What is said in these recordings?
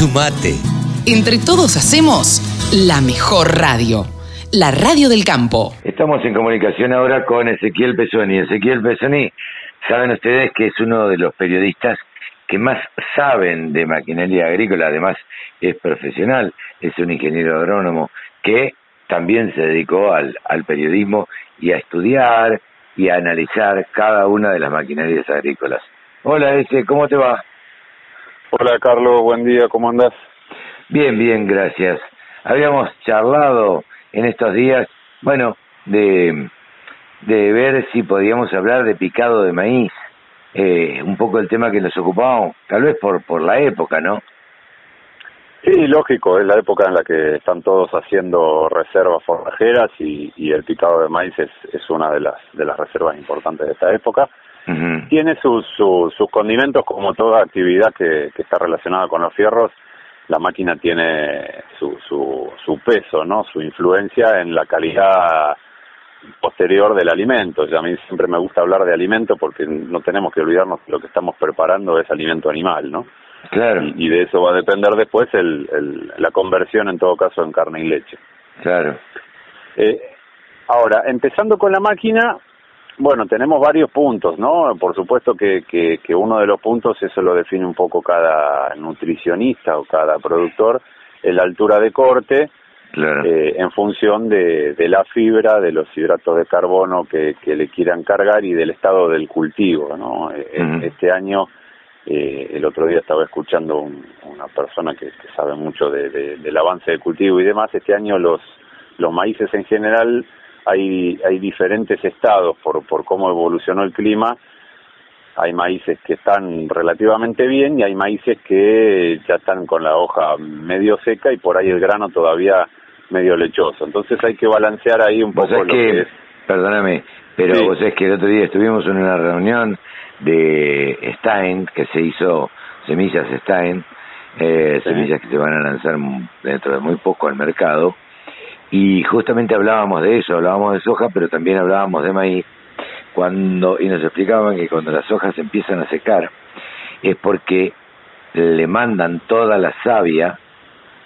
Sumate. Entre todos hacemos la mejor radio. La radio del campo. Estamos en comunicación ahora con Ezequiel Pesoni. Ezequiel Pesoni, saben ustedes que es uno de los periodistas que más saben de maquinaria agrícola, además es profesional, es un ingeniero agrónomo que también se dedicó al, al periodismo y a estudiar y a analizar cada una de las maquinarias agrícolas. Hola, Ese, ¿cómo te va? Hola, Carlos, buen día, ¿cómo andás? Bien, bien, gracias. Habíamos charlado en estos días, bueno, de, de ver si podíamos hablar de picado de maíz, eh, un poco el tema que nos ocupaba, tal vez por, por la época, ¿no? Sí, lógico, es la época en la que están todos haciendo reservas forrajeras y, y el picado de maíz es, es una de las, de las reservas importantes de esta época. Tiene sus, sus, condimentos como toda actividad que, que está relacionada con los fierros. La máquina tiene su, su, su peso, ¿no? Su influencia en la calidad posterior del alimento. Y a mí siempre me gusta hablar de alimento porque no tenemos que olvidarnos que lo que estamos preparando es alimento animal, ¿no? Claro. Y, de eso va a depender después el, el, la conversión, en todo caso, en carne y leche. Claro. Eh, ahora, empezando con la máquina, bueno, tenemos varios puntos, ¿no? Por supuesto que, que, que, uno de los puntos, eso lo define un poco cada nutricionista o cada productor, es la altura de corte, claro. eh, en función de, de, la fibra, de los hidratos de carbono que, que, le quieran cargar y del estado del cultivo, ¿no? Uh -huh. Este año, eh, el otro día estaba escuchando un, una persona que, que sabe mucho de, de, del avance del cultivo y demás, este año los, los maíces en general hay, hay diferentes estados por, por cómo evolucionó el clima. Hay maíces que están relativamente bien y hay maíces que ya están con la hoja medio seca y por ahí el grano todavía medio lechoso. Entonces hay que balancear ahí un poco lo que, que, es. Perdóname, pero sí. vos es que el otro día estuvimos en una reunión de Stein, que se hizo semillas Stein, eh, sí. semillas que se van a lanzar dentro de muy poco al mercado y justamente hablábamos de eso, hablábamos de soja, pero también hablábamos de maíz, cuando y nos explicaban que cuando las hojas empiezan a secar es porque le mandan toda la savia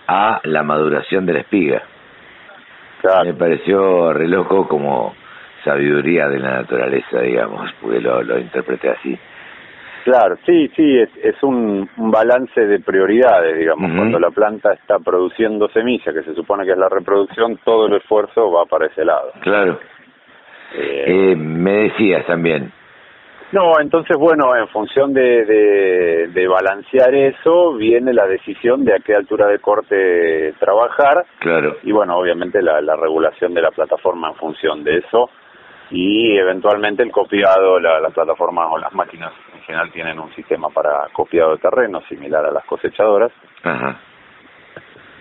a la maduración de la espiga. Claro. Me pareció re loco como sabiduría de la naturaleza, digamos, porque lo, lo interpreté así. Claro, sí, sí, es, es un, un, balance de prioridades, digamos. Uh -huh. Cuando la planta está produciendo semilla, que se supone que es la reproducción, todo el esfuerzo va para ese lado. Claro. Eh, eh, me decías también. No, entonces, bueno, en función de, de, de, balancear eso, viene la decisión de a qué altura de corte trabajar. Claro. Y bueno, obviamente la, la regulación de la plataforma en función de eso y eventualmente el copiado, la, las plataformas o las máquinas general tienen un sistema para copiado de terreno similar a las cosechadoras. Ajá.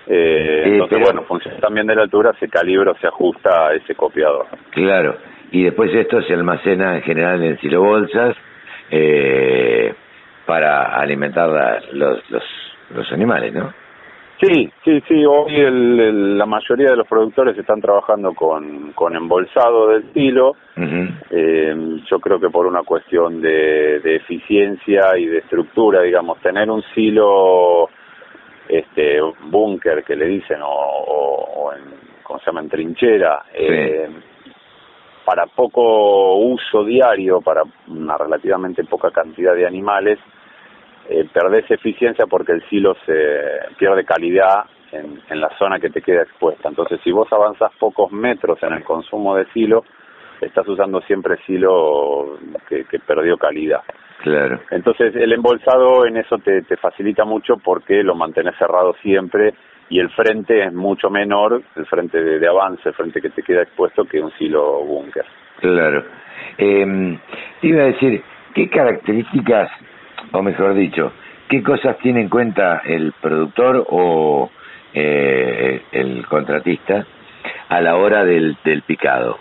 Eh, entonces, pero... bueno, función también de la altura, se calibra o se ajusta a ese copiador. Claro, y después esto se almacena en general en silobolsas eh, para alimentar la, los, los, los animales, ¿no? Sí, sí, sí. Hoy el, el, la mayoría de los productores están trabajando con, con embolsado del silo. Uh -huh. eh, yo creo que por una cuestión de, de, eficiencia y de estructura, digamos, tener un silo, este, búnker que le dicen, o, o, o, en, ¿cómo se llama?, en trinchera, sí. eh, para poco uso diario, para una relativamente poca cantidad de animales, eh, perdés eficiencia porque el silo se pierde calidad en, en, la zona que te queda expuesta. Entonces, si vos avanzás pocos metros en el consumo de silo, estás usando siempre silo que, que perdió calidad. Claro. Entonces, el embolsado en eso te, te facilita mucho porque lo mantenés cerrado siempre y el frente es mucho menor, el frente de, de avance, el frente que te queda expuesto, que un silo búnker. Claro. Eh, iba a decir, ¿qué características o mejor dicho, ¿qué cosas tiene en cuenta el productor o eh, el contratista a la hora del, del picado?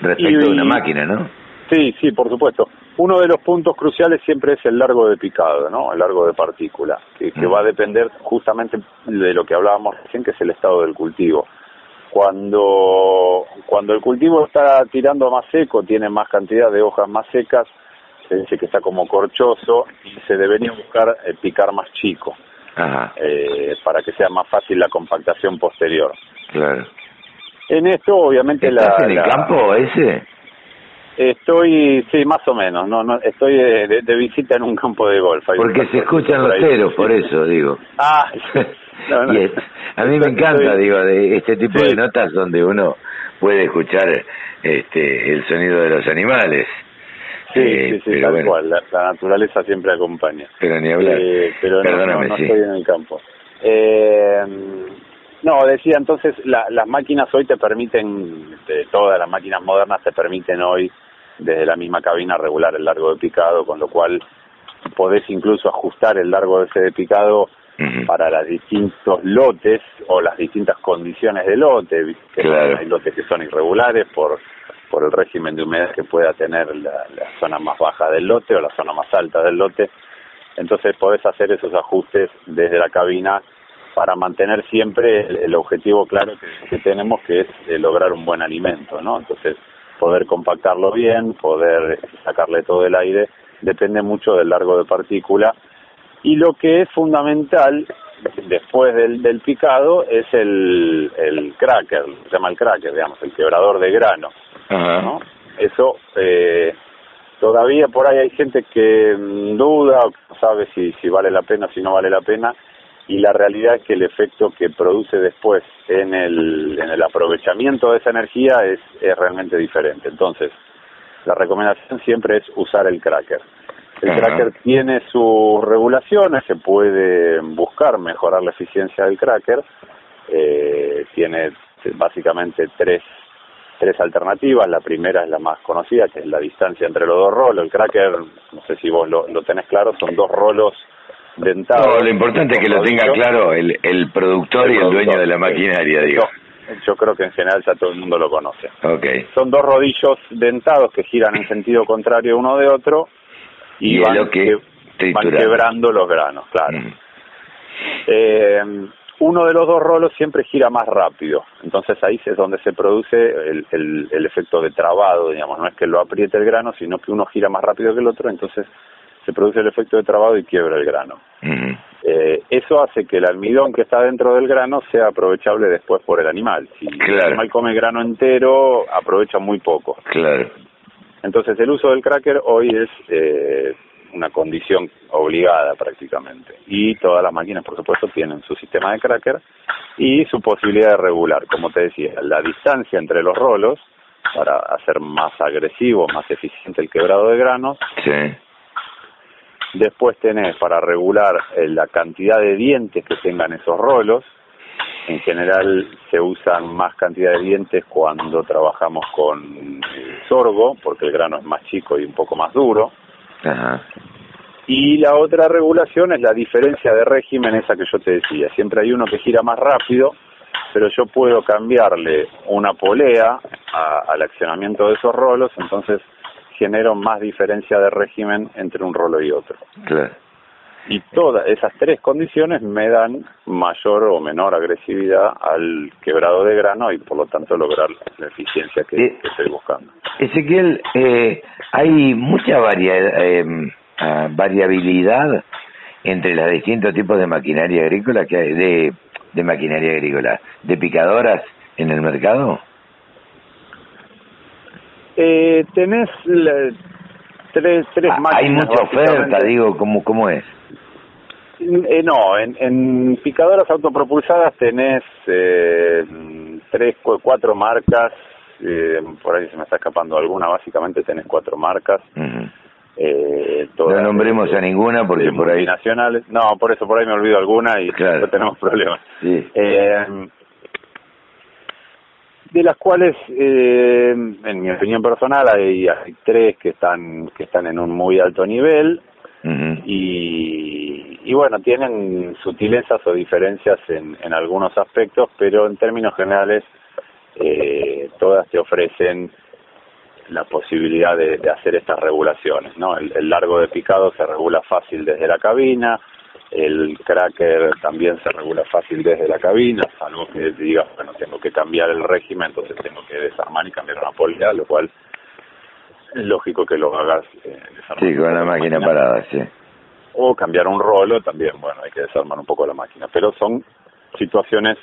Respecto y, de una máquina, ¿no? Sí, sí, por supuesto. Uno de los puntos cruciales siempre es el largo de picado, ¿no? El largo de partícula, que, que mm. va a depender justamente de lo que hablábamos recién, que es el estado del cultivo. Cuando, cuando el cultivo está tirando más seco, tiene más cantidad de hojas más secas, se dice que está como corchoso y se debería buscar el picar más chico eh, para que sea más fácil la compactación posterior. Claro. En esto, obviamente, ¿Estás la. en el campo ese? Estoy, sí, más o menos. No, no, estoy de, visita en un campo de golf. Porque se escuchan los ceros, por eso digo. Ah, a mí me encanta, digo, de este tipo de notas donde uno puede escuchar este el sonido de los animales. Sí, sí, sí, tal cual. La, naturaleza siempre acompaña. Pero ni hablar. Eh, pero no, estoy en el campo. Eh, no, decía entonces, las máquinas hoy te permiten, de todas las máquinas modernas te permiten hoy desde la misma cabina regular el largo de picado, con lo cual podés incluso ajustar el largo de ese de picado para los distintos lotes o las distintas condiciones de lote, que hay lotes que son irregulares por por el régimen de humedad que pueda tener la, zona más baja del lote o la zona más alta del lote. Entonces podés hacer esos ajustes desde la cabina para mantener siempre el, objetivo claro que, tenemos, que es eh, lograr un buen alimento, ¿no? Entonces, poder compactarlo bien, poder sacarle todo el aire, depende mucho del largo de partícula. Y lo que es fundamental después del, del picado es el, el cracker, se llama el cracker, digamos, el quebrador de grano. ¿No? Eso, eh, todavía por ahí hay gente que mm, duda, no sabe si, si vale la pena, si no vale la pena, y la realidad es que el efecto que produce después en el, en el aprovechamiento de esa energía es, es realmente diferente. Entonces, la recomendación siempre es usar el cracker. El cracker tiene sus regulaciones, se puede buscar mejorar la eficiencia del cracker, eh, tiene básicamente tres tres alternativas. La primera es la más conocida, que es la distancia entre los dos rolos. El cracker, no sé si vos lo, tenés claro, son dos rolos dentados. No, lo importante es que lo tenga claro el, el productor y el dueño de la maquinaria, digo. Yo, creo que en general ya todo el mundo lo conoce. Okay. Son dos rodillos dentados que giran en sentido contrario uno de otro y, van, que, van, quebrando los granos, claro. Mm. Eh, uno de los dos rolos siempre gira más rápido. Entonces ahí es donde se produce el, el, efecto de trabado, digamos. No es que lo apriete el grano, sino que uno gira más rápido que el otro, entonces se produce el efecto de trabado y quiebra el grano. eh, eso hace que el almidón que está dentro del grano sea aprovechable después por el animal. Si el animal come grano entero, aprovecha muy poco. Claro. Entonces el uso del cracker hoy es eh, una condición obligada prácticamente. Y todas las máquinas, por supuesto, tienen su sistema de cracker y su posibilidad de regular, como te decía, la distancia entre los rolos para hacer más agresivo, más eficiente el quebrado de granos. Sí. Después tenés para regular eh, la cantidad de dientes que tengan esos rolos. En general se usan más cantidad de dientes cuando trabajamos con sorgo, porque el grano es más chico y un poco más duro. Y la otra regulación es la diferencia de régimen, esa que yo te decía. Siempre hay uno que gira más rápido, pero yo puedo cambiarle una polea al accionamiento de esos rolos, entonces genero más diferencia de régimen entre un rolo y otro. Y todas esas tres condiciones me dan mayor o menor agresividad al quebrado de grano y por lo tanto lograr la eficiencia que, eh, estoy buscando. Ezequiel, eh, hay mucha eh, ah, variabilidad entre los distintos tipos de maquinaria agrícola que hay, de, de maquinaria agrícola, de picadoras en el mercado. Eh, tenés tres, tres ah, Hay mucha oferta, digo, ¿cómo, cómo es? Eh, no, en, en, picadoras autopropulsadas tenés eh, tres, cuatro marcas, eh, por ahí se me está escapando alguna, básicamente tenés cuatro marcas. eh, no nombremos a ninguna porque por ahí... Nacionales. No, por eso por ahí me olvido alguna y no tenemos problemas. Eh, de las cuales, eh, en mi opinión personal, hay, hay tres que están que están en un muy alto nivel y, y, bueno, tienen sutilezas o diferencias en, en algunos aspectos, pero en términos generales eh, todas te ofrecen la posibilidad de, hacer estas regulaciones, ¿no? El, el, largo de picado se regula fácil desde la cabina, el cracker también se regula fácil desde la cabina, salvo que digas, bueno, tengo que cambiar el régimen, entonces tengo que desarmar y cambiar una polea, lo cual es lógico que lo hagas eh, Sí, con la máquina, parada, sí. O cambiar un rolo también, bueno, hay que desarmar un poco la máquina. Pero son situaciones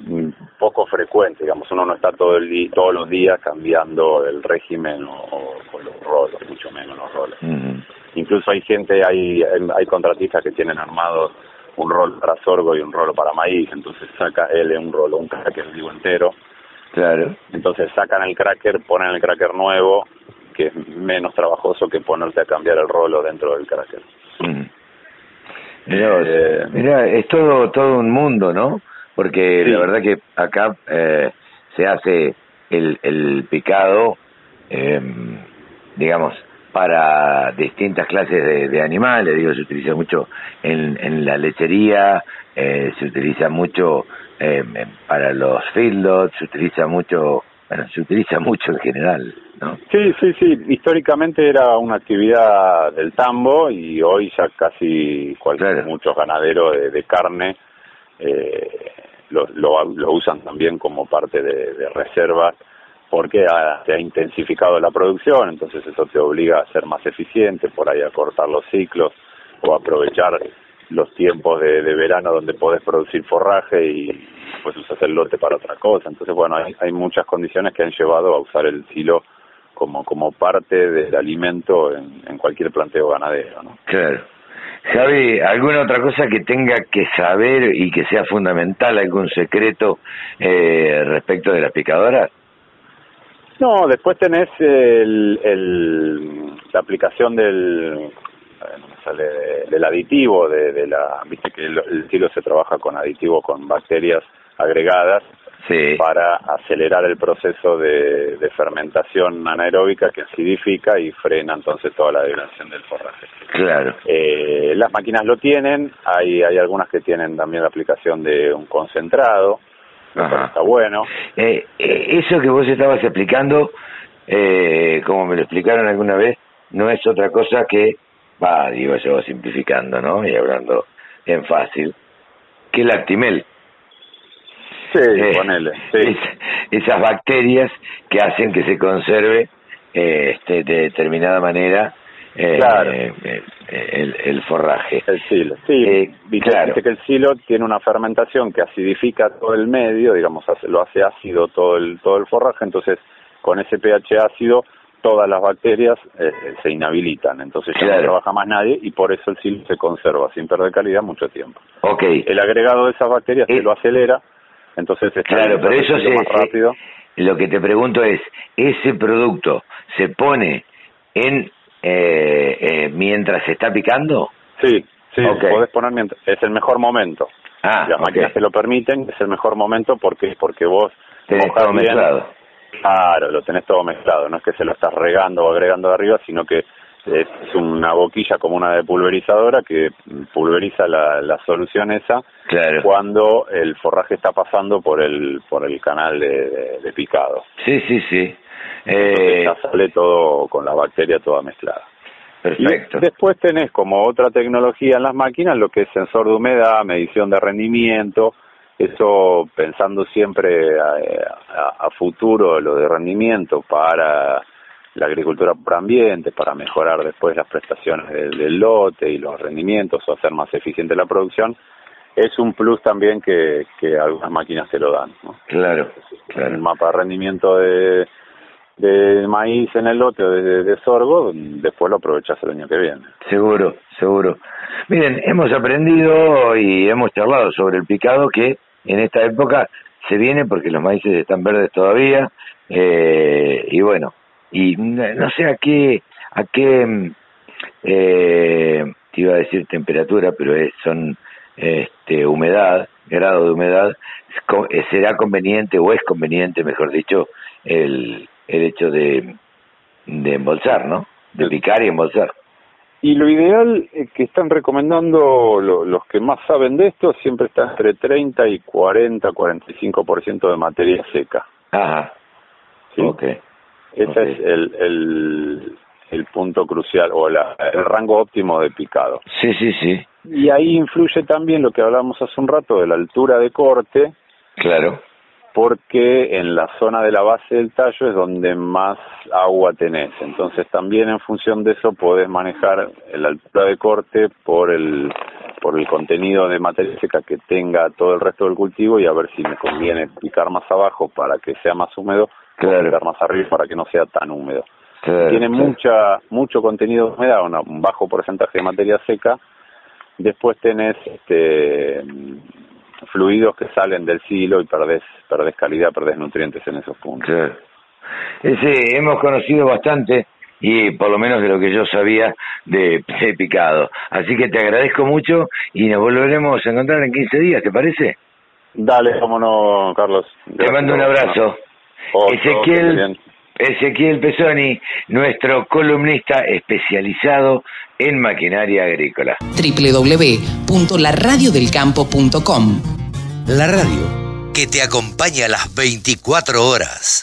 mm, poco frecuentes, digamos, uno no está todo el día, todos los días cambiando el régimen o, los rolos, mucho menos los roles. Incluso hay gente, hay, hay contratistas que tienen armados un rol para sorgo y un rolo para maíz, entonces saca él un rolo, un cracker digo entero. Claro. Entonces sacan el cracker, ponen el cracker nuevo, que es menos trabajoso que ponerte a cambiar el rolo dentro del cracker. Eh, mira, es todo todo un mundo, ¿no? Porque la verdad que acá eh, se hace el, el picado, eh, digamos, para distintas clases de, animales, digo, se utiliza mucho en, en la lechería, eh, se utiliza mucho eh, para los feedlots, se utiliza mucho, bueno, se utiliza mucho en general, ¿no? Sí, sí, sí, históricamente era una actividad del tambo y hoy ya casi cualquier, muchos ganaderos de, carne eh, lo, lo, usan también como parte de, de reservas porque se ha intensificado la producción, entonces eso te obliga a ser más eficiente, por ahí a cortar los ciclos o aprovechar los tiempos de, verano donde podés producir forraje y pues usas el lote para otra cosa. Entonces, bueno, hay, hay muchas condiciones que han llevado a usar el silo como, como parte del alimento en, en cualquier planteo ganadero, ¿no? Claro. Javi, ¿alguna otra cosa que tenga que saber y que sea fundamental, algún secreto eh, respecto de las picadoras? No, después tenés el, el, la aplicación del sale del aditivo, de, de, la, viste que el, el se trabaja con aditivos con bacterias agregadas para acelerar el proceso de, de, fermentación anaeróbica que acidifica y frena entonces toda la degradación del forraje. Claro. Eh, las máquinas lo tienen, hay, hay algunas que tienen también la aplicación de un concentrado, está bueno. Eh, eh, eso que vos estabas explicando, eh, como me lo explicaron alguna vez, no es otra cosa que, va, digo yo simplificando, ¿no? Y hablando en fácil, que el actimel. Sí, eh, ponele. Sí. esas bacterias que hacen que se conserve este, de determinada manera eh, claro. Eh, eh, el, el, forraje. El silo, sí. Eh, claro. que el silo tiene una fermentación que acidifica todo el medio, digamos, lo hace ácido todo el, todo el forraje, entonces con ese pH ácido todas las bacterias se inhabilitan, entonces ya no trabaja más nadie y por eso el silo se conserva sin perder calidad mucho tiempo. Okay. El agregado de esas bacterias se lo acelera, entonces está claro, pero eso se, más rápido. lo que te pregunto es, ¿ese producto se pone en eh, eh, mientras se está picando? Sí, sí, podés poner mientras, es el mejor momento. Ah, Las máquinas te lo permiten, es el mejor momento porque porque vos tenés todo mezclado. Claro, lo tenés todo mezclado, no es que se lo estás regando o agregando de arriba, sino que es una boquilla como una de pulverizadora que pulveriza la, la solución esa cuando el forraje está pasando por el por el canal de, de picado. Sí, sí, sí. Eh, ya sale todo con la bacteria toda mezclada. Perfecto. después tenés como otra tecnología en las máquinas lo que es sensor de humedad, medición de rendimiento, eso pensando siempre a, futuro lo de rendimiento para la agricultura por ambiente, para mejorar después las prestaciones del, lote y los rendimientos o hacer más eficiente la producción, es un plus también que, que algunas máquinas se lo dan. ¿no? Claro, claro. El mapa de rendimiento de de maíz en el lote o de, sorgo, después lo aprovechas el año que viene. Seguro, seguro. Miren, hemos aprendido y hemos charlado sobre el picado que en esta época se viene porque los maíces están verdes todavía eh, y bueno, y no sé a qué, a qué, eh, te iba a decir temperatura, pero es, son este, humedad, grado de humedad, será conveniente o es conveniente, mejor dicho, el, el hecho de, de embolsar, ¿no? De picar y embolsar. Y lo ideal que están recomendando los que más saben de esto siempre está entre 30 y 40, 45% de materia seca. Ajá. ¿Sí? Ese es el, el, el punto crucial o la, el rango óptimo de picado. Sí, sí, sí. Y ahí influye también lo que hablamos hace un rato de la altura de corte. Claro porque en la zona de la base del tallo es donde más agua tenés. Entonces también en función de eso podés manejar la altura de corte por el por el contenido de materia seca que tenga todo el resto del cultivo y a ver si me conviene picar más abajo para que sea más húmedo o picar más arriba para que no sea tan húmedo. Tiene mucha mucho contenido de humedad, un bajo porcentaje de materia seca. Después tenés este fluidos que salen del silo y perdés, perdés calidad, perdés nutrientes en esos puntos. Ese, hemos conocido bastante y por lo menos de lo que yo sabía de, picado. Así que te agradezco mucho y nos volveremos a encontrar en 15 días, ¿te parece? Dale, cómo no, Carlos. te mando un abrazo. Ezequiel, Ezequiel Pesoni, nuestro columnista especializado en maquinaria agrícola. www.laradiodelcampo.com La radio que te acompaña a las 24 horas.